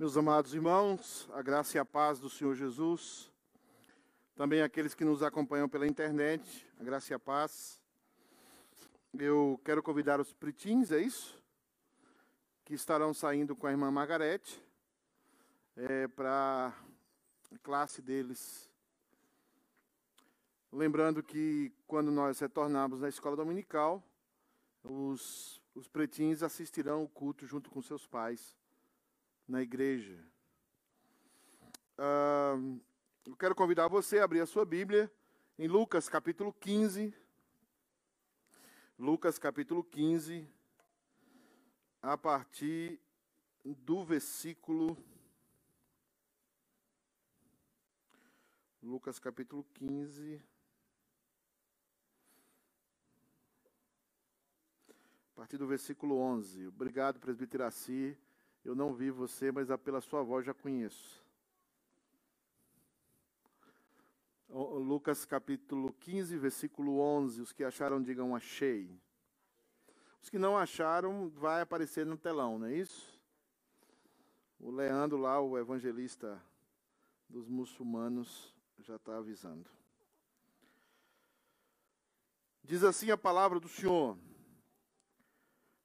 Meus amados irmãos, a graça e a paz do Senhor Jesus, também aqueles que nos acompanham pela internet, a graça e a paz. Eu quero convidar os pretins, é isso? Que estarão saindo com a irmã Margarete é, para a classe deles. Lembrando que quando nós retornarmos na escola dominical, os, os pretins assistirão o culto junto com seus pais na igreja. Uh, eu quero convidar você a abrir a sua Bíblia em Lucas capítulo 15. Lucas capítulo 15, a partir do versículo. Lucas capítulo 15. A partir do versículo 11. Obrigado, presbítero Iraci. Eu não vi você, mas pela sua voz já conheço. Lucas capítulo 15, versículo 11. Os que acharam, digam achei. Os que não acharam, vai aparecer no telão, não é isso? O Leandro lá, o evangelista dos muçulmanos, já está avisando. Diz assim a palavra do Senhor.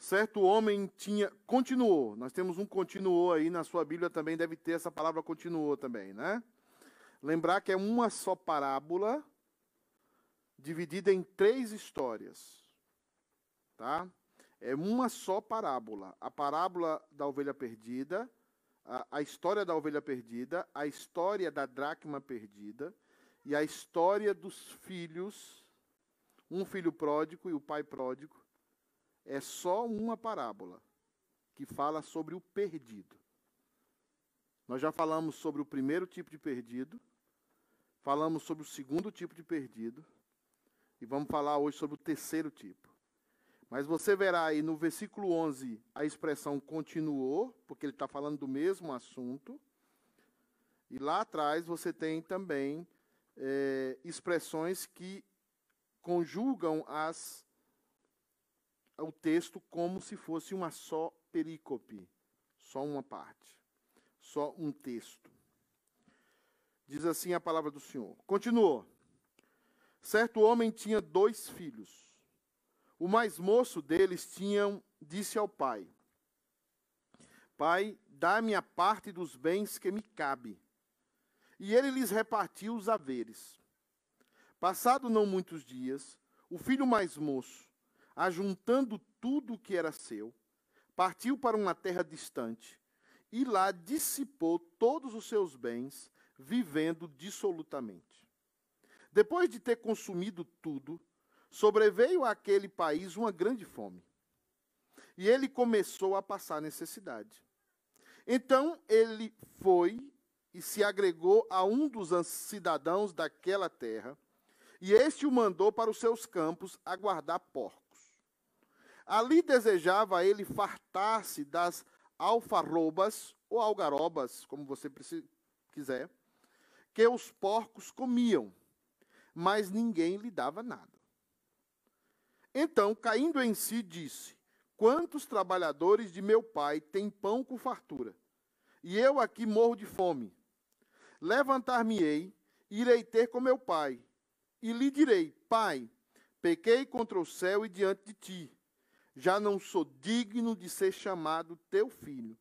Certo homem tinha. Continuou. Nós temos um continuou aí na sua Bíblia também, deve ter essa palavra continuou também, né? Lembrar que é uma só parábola dividida em três histórias. Tá? É uma só parábola. A parábola da ovelha perdida, a, a história da ovelha perdida, a história da dracma perdida e a história dos filhos, um filho pródigo e o pai pródigo é só uma parábola que fala sobre o perdido. Nós já falamos sobre o primeiro tipo de perdido, falamos sobre o segundo tipo de perdido, e vamos falar hoje sobre o terceiro tipo. Mas você verá aí no versículo 11 a expressão continuou, porque ele está falando do mesmo assunto. E lá atrás você tem também é, expressões que conjugam as o texto como se fosse uma só perícope, só uma parte, só um texto. Diz assim a palavra do Senhor. Continuou. Certo homem tinha dois filhos. O mais moço deles tinha, disse ao pai: Pai, dá-me a parte dos bens que me cabe. E ele lhes repartiu os haveres. Passado não muitos dias, o filho mais moço, ajuntando tudo o que era seu, partiu para uma terra distante e lá dissipou todos os seus bens, vivendo dissolutamente. Depois de ter consumido tudo, sobreveio àquele país uma grande fome. E ele começou a passar necessidade. Então ele foi e se agregou a um dos cidadãos daquela terra, e este o mandou para os seus campos a guardar porcos. Ali desejava ele fartar-se das alfarrobas ou algarobas, como você quiser, que os porcos comiam, mas ninguém lhe dava nada. Então, caindo em si, disse: Quantos trabalhadores de meu pai têm pão com fartura, e eu aqui morro de fome? Levantar-me-ei, irei ter com meu pai, e lhe direi: Pai, pequei contra o céu e diante de ti já não sou digno de ser chamado teu filho.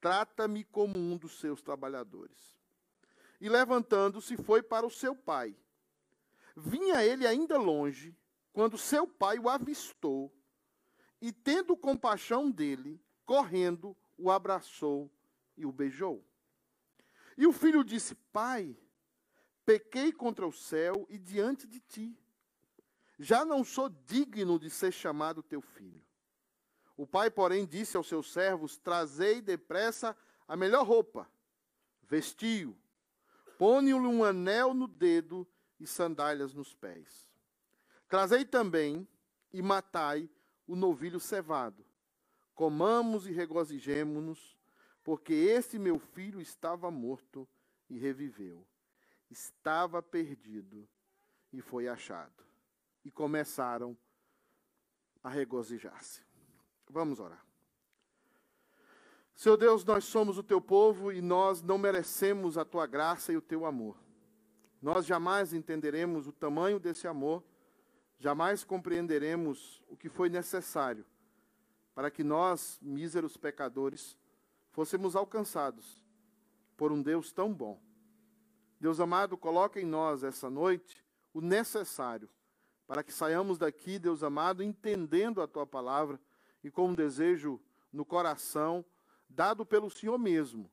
Trata-me como um dos seus trabalhadores. E levantando-se, foi para o seu pai. Vinha ele ainda longe, quando seu pai o avistou, e tendo compaixão dele, correndo, o abraçou e o beijou. E o filho disse: Pai, pequei contra o céu e diante de ti. Já não sou digno de ser chamado teu filho. O pai, porém, disse aos seus servos: Trazei depressa a melhor roupa, vestiu, pone-lhe um anel no dedo e sandálias nos pés. Trazei também e matai o novilho cevado. Comamos e regozijemo-nos, porque esse meu filho estava morto e reviveu. Estava perdido e foi achado. E começaram a regozijar-se. Vamos orar. Seu Deus, nós somos o teu povo e nós não merecemos a tua graça e o teu amor. Nós jamais entenderemos o tamanho desse amor, jamais compreenderemos o que foi necessário para que nós, míseros pecadores, fôssemos alcançados por um Deus tão bom. Deus amado, coloca em nós essa noite o necessário para que saiamos daqui, Deus amado, entendendo a tua palavra e com um desejo no coração dado pelo Senhor mesmo,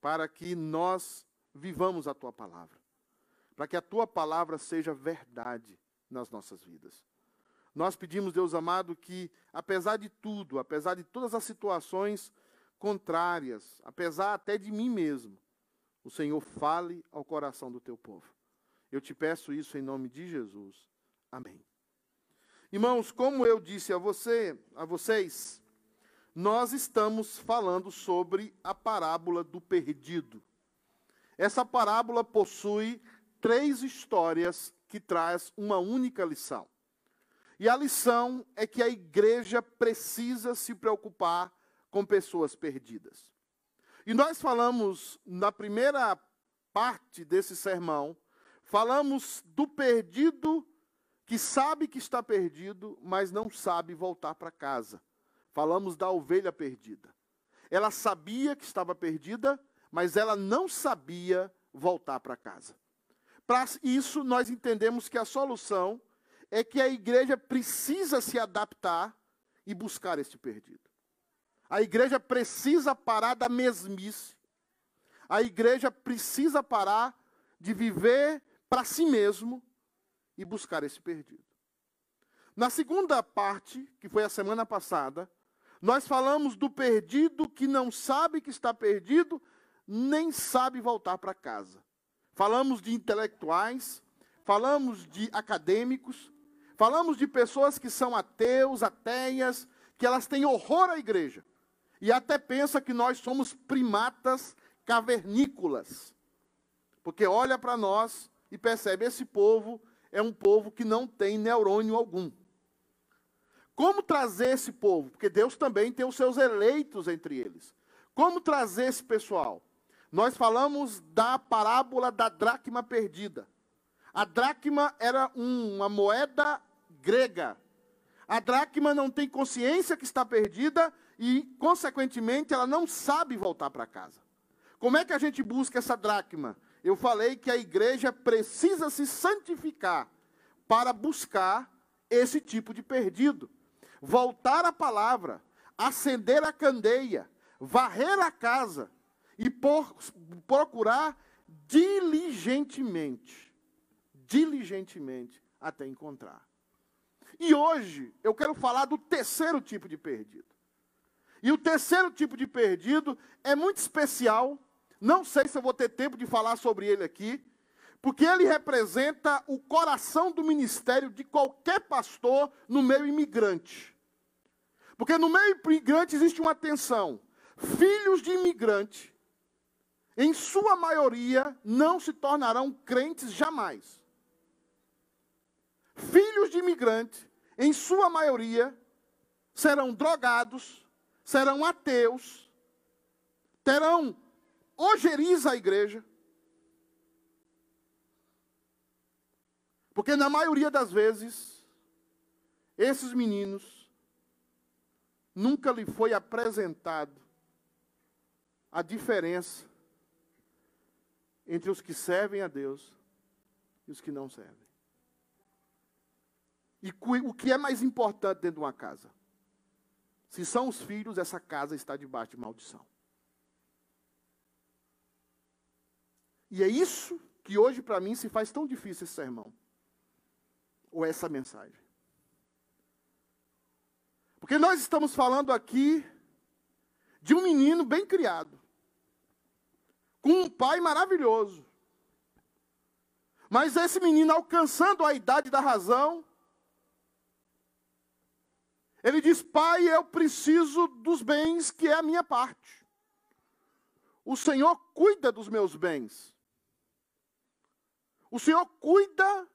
para que nós vivamos a tua palavra, para que a tua palavra seja verdade nas nossas vidas. Nós pedimos, Deus amado, que apesar de tudo, apesar de todas as situações contrárias, apesar até de mim mesmo, o Senhor fale ao coração do teu povo. Eu te peço isso em nome de Jesus. Amém. Irmãos, como eu disse a você, a vocês, nós estamos falando sobre a parábola do perdido. Essa parábola possui três histórias que traz uma única lição. E a lição é que a igreja precisa se preocupar com pessoas perdidas. E nós falamos na primeira parte desse sermão, falamos do perdido que sabe que está perdido, mas não sabe voltar para casa. Falamos da ovelha perdida. Ela sabia que estava perdida, mas ela não sabia voltar para casa. Para isso, nós entendemos que a solução é que a igreja precisa se adaptar e buscar este perdido. A igreja precisa parar da mesmice. A igreja precisa parar de viver para si mesmo e buscar esse perdido. Na segunda parte, que foi a semana passada, nós falamos do perdido que não sabe que está perdido, nem sabe voltar para casa. Falamos de intelectuais, falamos de acadêmicos, Falamos de pessoas que são ateus, ateias, que elas têm horror à igreja. E até pensa que nós somos primatas cavernícolas. Porque olha para nós e percebe esse povo é um povo que não tem neurônio algum. Como trazer esse povo? Porque Deus também tem os seus eleitos entre eles. Como trazer esse pessoal? Nós falamos da parábola da dracma perdida. A dracma era uma moeda grega. A dracma não tem consciência que está perdida e, consequentemente, ela não sabe voltar para casa. Como é que a gente busca essa dracma? Eu falei que a igreja precisa se santificar para buscar esse tipo de perdido. Voltar à palavra, acender a candeia, varrer a casa e por, procurar diligentemente, diligentemente até encontrar. E hoje eu quero falar do terceiro tipo de perdido. E o terceiro tipo de perdido é muito especial. Não sei se eu vou ter tempo de falar sobre ele aqui, porque ele representa o coração do ministério de qualquer pastor no meio imigrante. Porque no meio imigrante existe uma tensão. Filhos de imigrante, em sua maioria, não se tornarão crentes jamais. Filhos de imigrante, em sua maioria, serão drogados, serão ateus, terão ojeriza a igreja. Porque na maioria das vezes, esses meninos nunca lhe foi apresentado a diferença entre os que servem a Deus e os que não servem. E o que é mais importante dentro de uma casa? Se são os filhos, essa casa está debaixo de maldição. E é isso que hoje para mim se faz tão difícil esse sermão. Ou essa mensagem. Porque nós estamos falando aqui de um menino bem criado, com um pai maravilhoso. Mas esse menino alcançando a idade da razão, ele diz: Pai, eu preciso dos bens que é a minha parte. O Senhor cuida dos meus bens. O Senhor cuida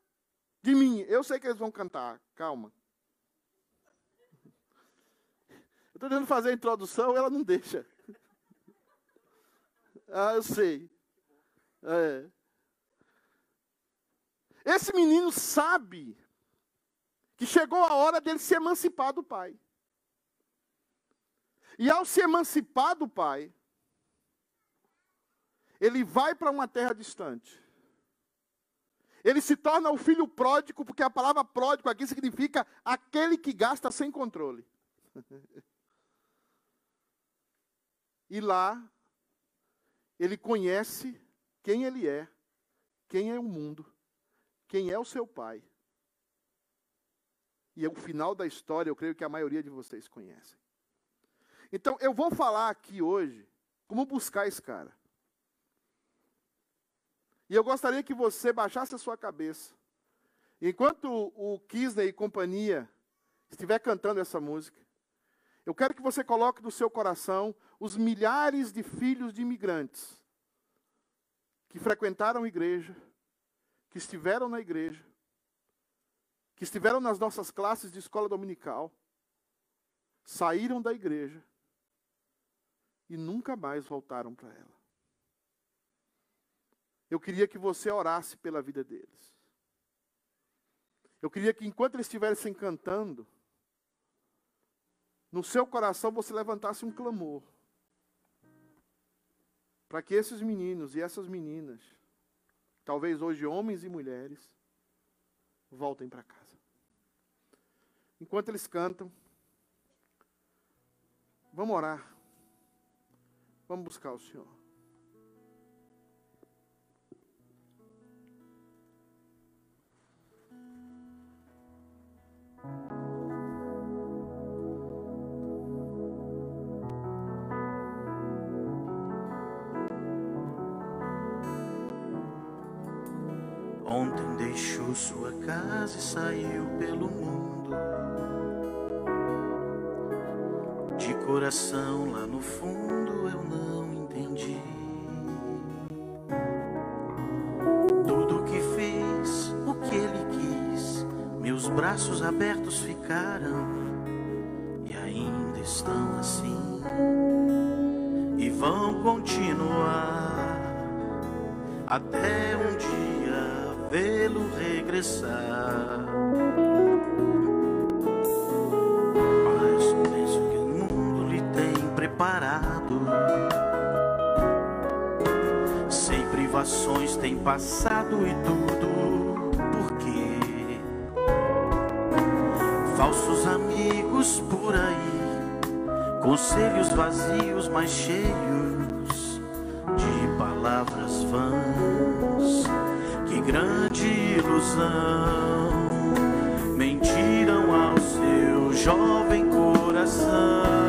de mim. Eu sei que eles vão cantar, calma. Eu estou tentando fazer a introdução, ela não deixa. Ah, eu sei. É. Esse menino sabe que chegou a hora dele se emancipar do pai. E ao se emancipar do pai, ele vai para uma terra distante. Ele se torna o filho pródigo, porque a palavra pródigo aqui significa aquele que gasta sem controle. e lá, ele conhece quem ele é, quem é o mundo, quem é o seu pai. E é o final da história, eu creio que a maioria de vocês conhecem. Então, eu vou falar aqui hoje como buscar esse cara. E eu gostaria que você baixasse a sua cabeça. Enquanto o Kisney e companhia estiver cantando essa música, eu quero que você coloque no seu coração os milhares de filhos de imigrantes que frequentaram a igreja, que estiveram na igreja, que estiveram nas nossas classes de escola dominical, saíram da igreja e nunca mais voltaram para ela. Eu queria que você orasse pela vida deles. Eu queria que enquanto eles estivessem cantando, no seu coração você levantasse um clamor. Para que esses meninos e essas meninas, talvez hoje homens e mulheres, voltem para casa. Enquanto eles cantam, vamos orar. Vamos buscar o Senhor. Deixou sua casa e saiu pelo mundo. De coração lá no fundo eu não entendi. Tudo que fez, o que ele quis, meus braços abertos ficaram e ainda estão assim e vão continuar até vê-lo regressar. Mas penso que o mundo lhe tem preparado. Sem privações tem passado e tudo. Porque falsos amigos por aí, conselhos vazios, mas cheios de palavras vãs. Grande ilusão mentiram ao seu jovem coração.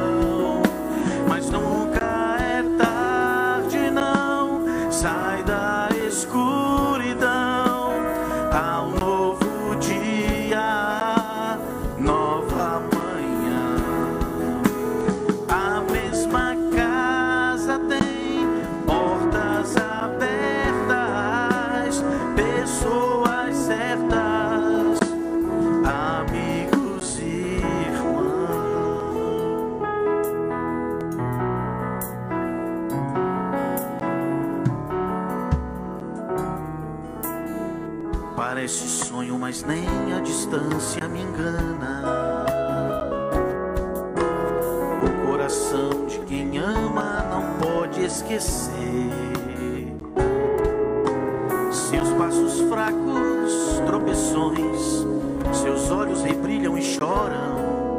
Seus passos fracos, tropeções, seus olhos rebrilham e choram.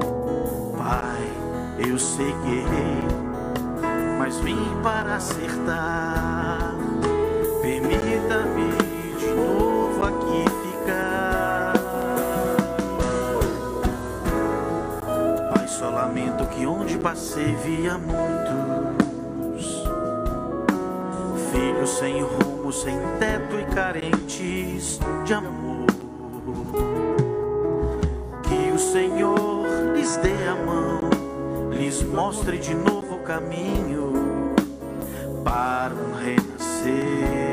Pai, eu sei que errei, mas vim para acertar. Permita-me de novo aqui ficar. Pai, só lamento que onde passei via muitos filhos sem rumo, sem teto e carentes de amor. Que o Senhor lhes dê a mão, lhes mostre de novo o caminho para um renascer,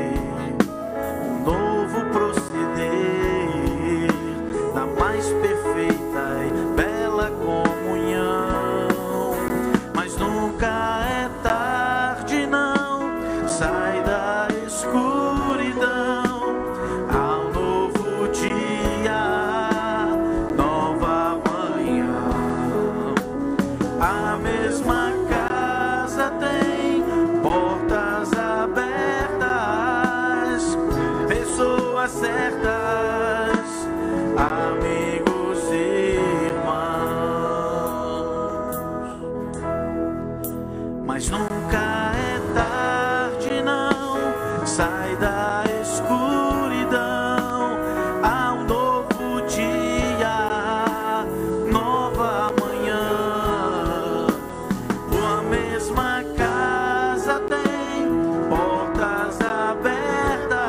mesma casa tem portas abertas,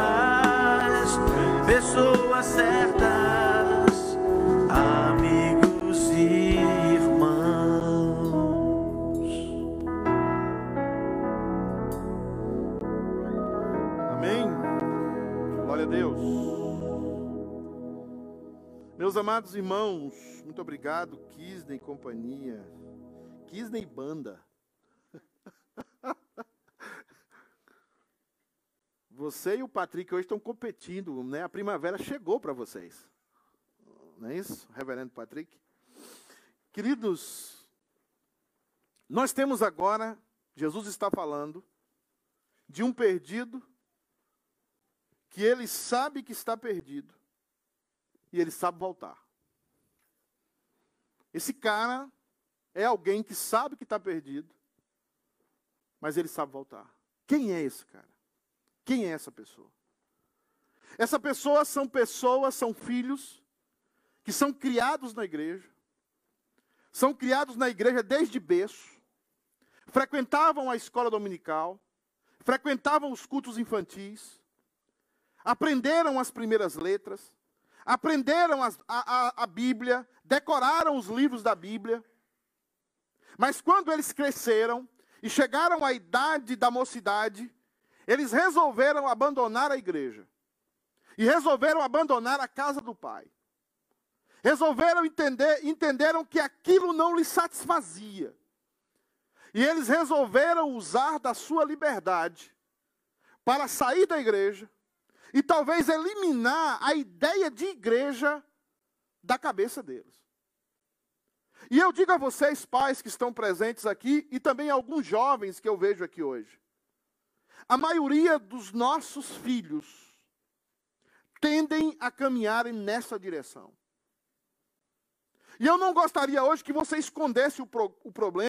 pessoas certas, amigos e irmãos. Amém. Glória a Deus. Meus amados irmãos, muito obrigado, Kisney e companhia. Kisney Banda. Você e o Patrick hoje estão competindo, né? A primavera chegou para vocês. Não é isso, reverendo Patrick? Queridos, nós temos agora, Jesus está falando, de um perdido que ele sabe que está perdido e ele sabe voltar. Esse cara é alguém que sabe que está perdido, mas ele sabe voltar. Quem é esse cara? Quem é essa pessoa? Essa pessoa são pessoas, são filhos que são criados na igreja, são criados na igreja desde berço, frequentavam a escola dominical, frequentavam os cultos infantis, aprenderam as primeiras letras, aprenderam a, a, a Bíblia, decoraram os livros da Bíblia. Mas quando eles cresceram e chegaram à idade da mocidade, eles resolveram abandonar a igreja. E resolveram abandonar a casa do pai. Resolveram entender, entenderam que aquilo não lhes satisfazia. E eles resolveram usar da sua liberdade para sair da igreja e talvez eliminar a ideia de igreja da cabeça deles. E eu digo a vocês, pais que estão presentes aqui, e também alguns jovens que eu vejo aqui hoje, a maioria dos nossos filhos tendem a caminharem nessa direção. E eu não gostaria hoje que você escondesse o, pro, o problema.